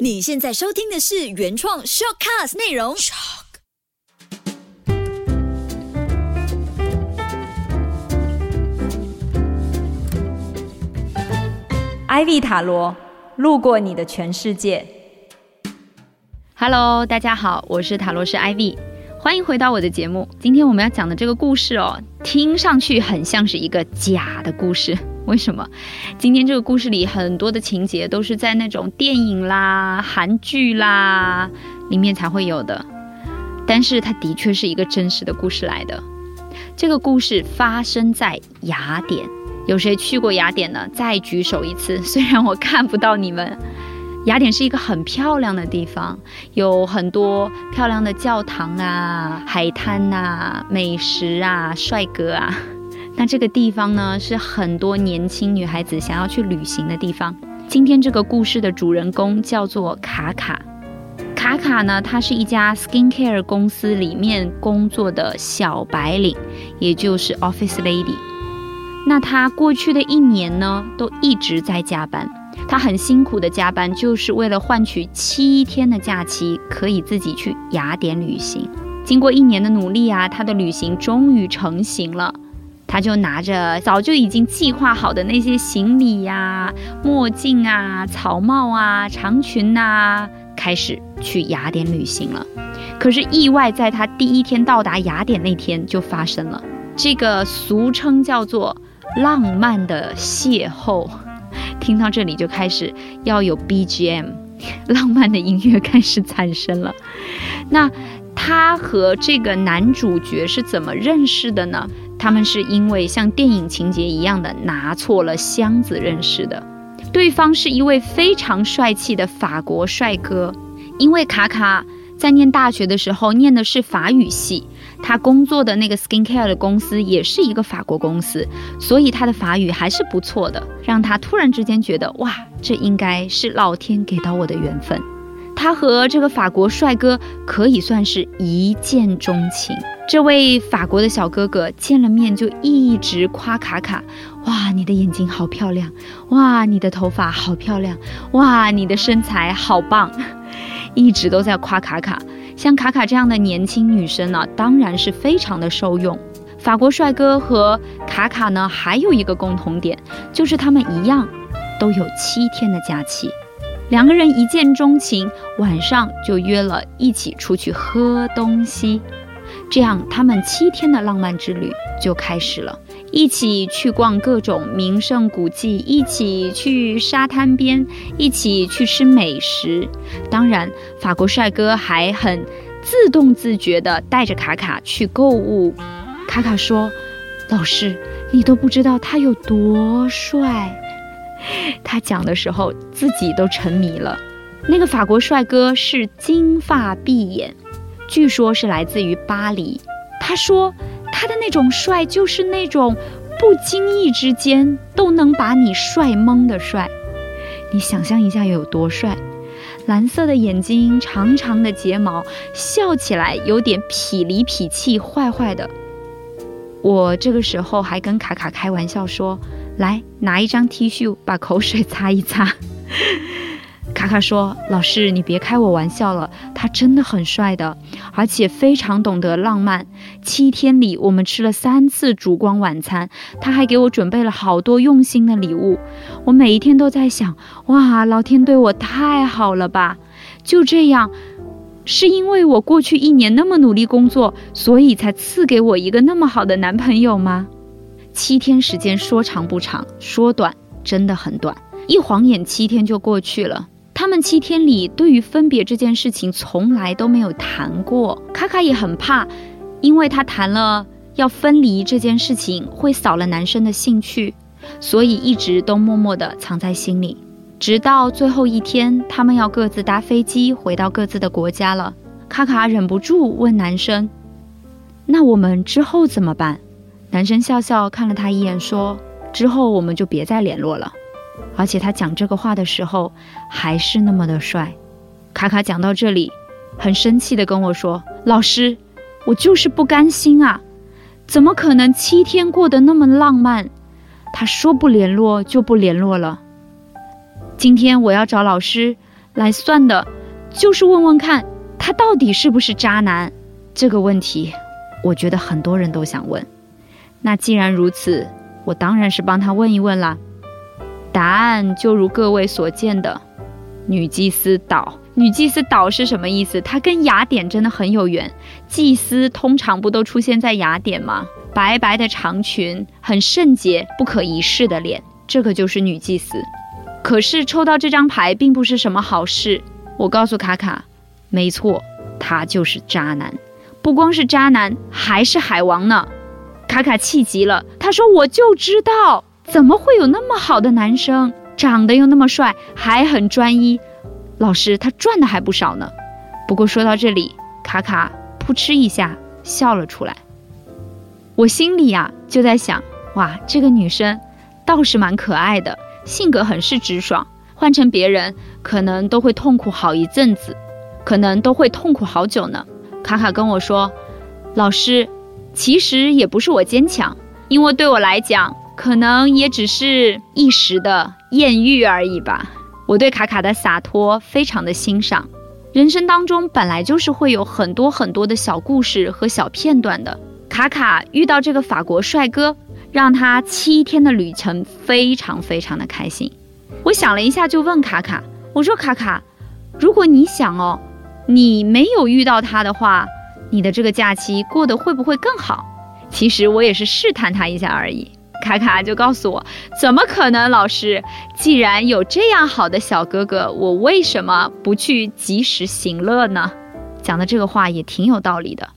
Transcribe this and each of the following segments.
你现在收听的是原创 shortcast 内容。Ivy 塔罗路过你的全世界。Hello，大家好，我是塔罗师 Ivy，欢迎回到我的节目。今天我们要讲的这个故事哦，听上去很像是一个假的故事。为什么？今天这个故事里很多的情节都是在那种电影啦、韩剧啦里面才会有的，但是它的确是一个真实的故事来的。这个故事发生在雅典，有谁去过雅典呢？再举手一次，虽然我看不到你们。雅典是一个很漂亮的地方，有很多漂亮的教堂啊、海滩啊、美食啊、帅哥啊。那这个地方呢，是很多年轻女孩子想要去旅行的地方。今天这个故事的主人公叫做卡卡。卡卡呢，她是一家 skincare 公司里面工作的小白领，也就是 office lady。那她过去的一年呢，都一直在加班。她很辛苦的加班，就是为了换取七天的假期，可以自己去雅典旅行。经过一年的努力啊，她的旅行终于成型了。他就拿着早就已经计划好的那些行李呀、墨镜啊、草帽啊、长裙啊，开始去雅典旅行了。可是意外在他第一天到达雅典那天就发生了，这个俗称叫做浪漫的邂逅。听到这里就开始要有 BGM，浪漫的音乐开始产生了。那他和这个男主角是怎么认识的呢？他们是因为像电影情节一样的拿错了箱子认识的。对方是一位非常帅气的法国帅哥，因为卡卡在念大学的时候念的是法语系。他工作的那个 skincare 的公司也是一个法国公司，所以他的法语还是不错的，让他突然之间觉得哇，这应该是老天给到我的缘分。他和这个法国帅哥可以算是一见钟情。这位法国的小哥哥见了面就一直夸卡卡，哇，你的眼睛好漂亮，哇，你的头发好漂亮，哇，你的身材好棒，一直都在夸卡卡。像卡卡这样的年轻女生呢，当然是非常的受用。法国帅哥和卡卡呢，还有一个共同点，就是他们一样都有七天的假期。两个人一见钟情，晚上就约了一起出去喝东西，这样他们七天的浪漫之旅就开始了。一起去逛各种名胜古迹，一起去沙滩边，一起去吃美食。当然，法国帅哥还很自动自觉地带着卡卡去购物。卡卡说：“老师，你都不知道他有多帅。” 他讲的时候自己都沉迷了。那个法国帅哥是金发碧眼，据说是来自于巴黎。他说。他的那种帅，就是那种不经意之间都能把你帅懵的帅。你想象一下有多帅？蓝色的眼睛，长长的睫毛，笑起来有点痞里痞气、坏坏的。我这个时候还跟卡卡开玩笑说：“来，拿一张 T 恤，把口水擦一擦。”卡卡说：“老师，你别开我玩笑了，他真的很帅的，而且非常懂得浪漫。七天里，我们吃了三次烛光晚餐，他还给我准备了好多用心的礼物。我每一天都在想，哇，老天对我太好了吧？就这样，是因为我过去一年那么努力工作，所以才赐给我一个那么好的男朋友吗？七天时间说长不长，说短真的很短，一晃眼七天就过去了。”他们七天里对于分别这件事情从来都没有谈过，卡卡也很怕，因为他谈了要分离这件事情会扫了男生的兴趣，所以一直都默默地藏在心里。直到最后一天，他们要各自搭飞机回到各自的国家了，卡卡忍不住问男生：“那我们之后怎么办？”男生笑笑看了他一眼，说：“之后我们就别再联络了。”而且他讲这个话的时候还是那么的帅。卡卡讲到这里，很生气的跟我说：“老师，我就是不甘心啊，怎么可能七天过得那么浪漫？”他说不联络就不联络了。今天我要找老师来算的，就是问问看他到底是不是渣男。这个问题，我觉得很多人都想问。那既然如此，我当然是帮他问一问啦。答案就如各位所见的，女祭司岛。女祭司岛是什么意思？它跟雅典真的很有缘。祭司通常不都出现在雅典吗？白白的长裙，很圣洁、不可一世的脸，这个就是女祭司。可是抽到这张牌并不是什么好事。我告诉卡卡，没错，他就是渣男，不光是渣男，还是海王呢。卡卡气急了，他说：“我就知道，怎么会有那么好的男生，长得又那么帅，还很专一。老师，他赚的还不少呢。”不过说到这里，卡卡扑哧一下笑了出来。我心里呀就在想，哇，这个女生倒是蛮可爱的，性格很是直爽。换成别人，可能都会痛苦好一阵子，可能都会痛苦好久呢。卡卡跟我说：“老师。”其实也不是我坚强，因为对我来讲，可能也只是一时的艳遇而已吧。我对卡卡的洒脱非常的欣赏。人生当中本来就是会有很多很多的小故事和小片段的。卡卡遇到这个法国帅哥，让他七天的旅程非常非常的开心。我想了一下，就问卡卡：“我说卡卡，如果你想哦，你没有遇到他的话。”你的这个假期过得会不会更好？其实我也是试探他一下而已。卡卡就告诉我，怎么可能？老师，既然有这样好的小哥哥，我为什么不去及时行乐呢？讲的这个话也挺有道理的。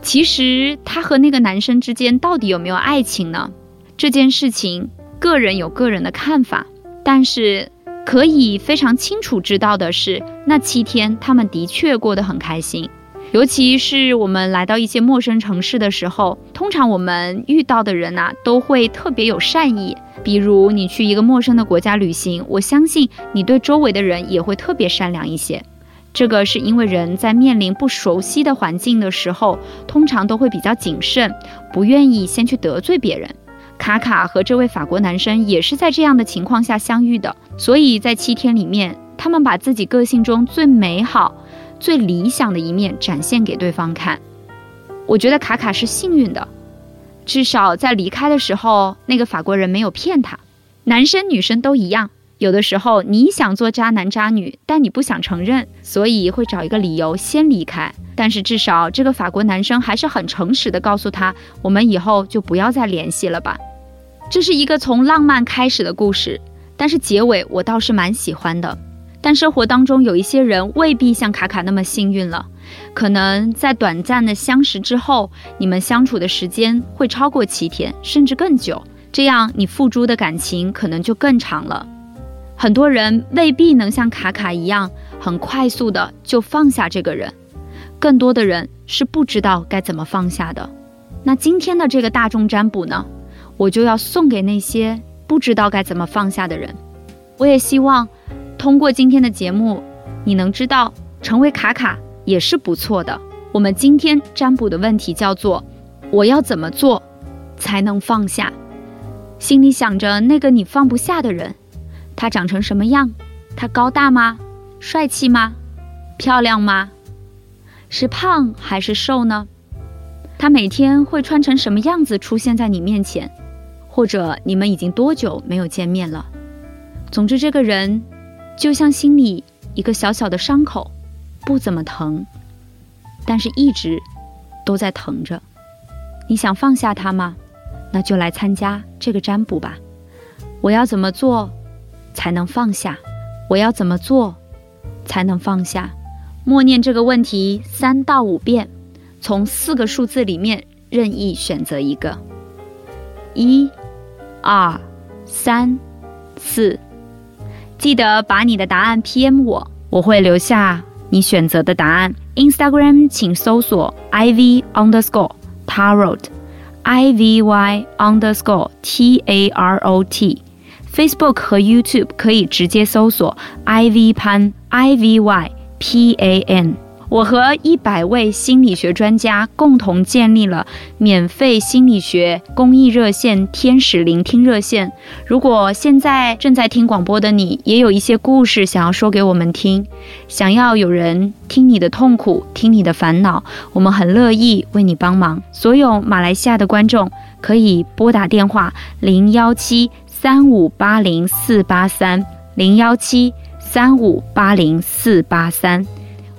其实他和那个男生之间到底有没有爱情呢？这件事情，个人有个人的看法。但是可以非常清楚知道的是，那七天他们的确过得很开心。尤其是我们来到一些陌生城市的时候，通常我们遇到的人呐，都会特别有善意。比如你去一个陌生的国家旅行，我相信你对周围的人也会特别善良一些。这个是因为人在面临不熟悉的环境的时候，通常都会比较谨慎，不愿意先去得罪别人。卡卡和这位法国男生也是在这样的情况下相遇的，所以在七天里面，他们把自己个性中最美好。最理想的一面展现给对方看，我觉得卡卡是幸运的，至少在离开的时候，那个法国人没有骗他。男生女生都一样，有的时候你想做渣男渣女，但你不想承认，所以会找一个理由先离开。但是至少这个法国男生还是很诚实的告诉他，我们以后就不要再联系了吧。这是一个从浪漫开始的故事，但是结尾我倒是蛮喜欢的。但生活当中有一些人未必像卡卡那么幸运了，可能在短暂的相识之后，你们相处的时间会超过七天，甚至更久，这样你付诸的感情可能就更长了。很多人未必能像卡卡一样很快速的就放下这个人，更多的人是不知道该怎么放下的。那今天的这个大众占卜呢，我就要送给那些不知道该怎么放下的人。我也希望。通过今天的节目，你能知道成为卡卡也是不错的。我们今天占卜的问题叫做：我要怎么做才能放下？心里想着那个你放不下的人，他长成什么样？他高大吗？帅气吗？漂亮吗？是胖还是瘦呢？他每天会穿成什么样子出现在你面前？或者你们已经多久没有见面了？总之，这个人。就像心里一个小小的伤口，不怎么疼，但是一直都在疼着。你想放下它吗？那就来参加这个占卜吧。我要怎么做才能放下？我要怎么做才能放下？默念这个问题三到五遍，从四个数字里面任意选择一个。一、二、三、四。记得把你的答案 PM 我，我会留下你选择的答案。Instagram 请搜索 iv underscore tarot，i v y underscore t a r o t。Facebook 和 YouTube 可以直接搜索 IV PAN，IVY p a n。我和一百位心理学专家共同建立了免费心理学公益热线“天使聆听热线”。如果现在正在听广播的你，也有一些故事想要说给我们听，想要有人听你的痛苦、听你的烦恼，我们很乐意为你帮忙。所有马来西亚的观众可以拨打电话零幺七三五八零四八三零幺七三五八零四八三。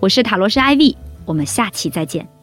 我是塔罗师 IV，我们下期再见。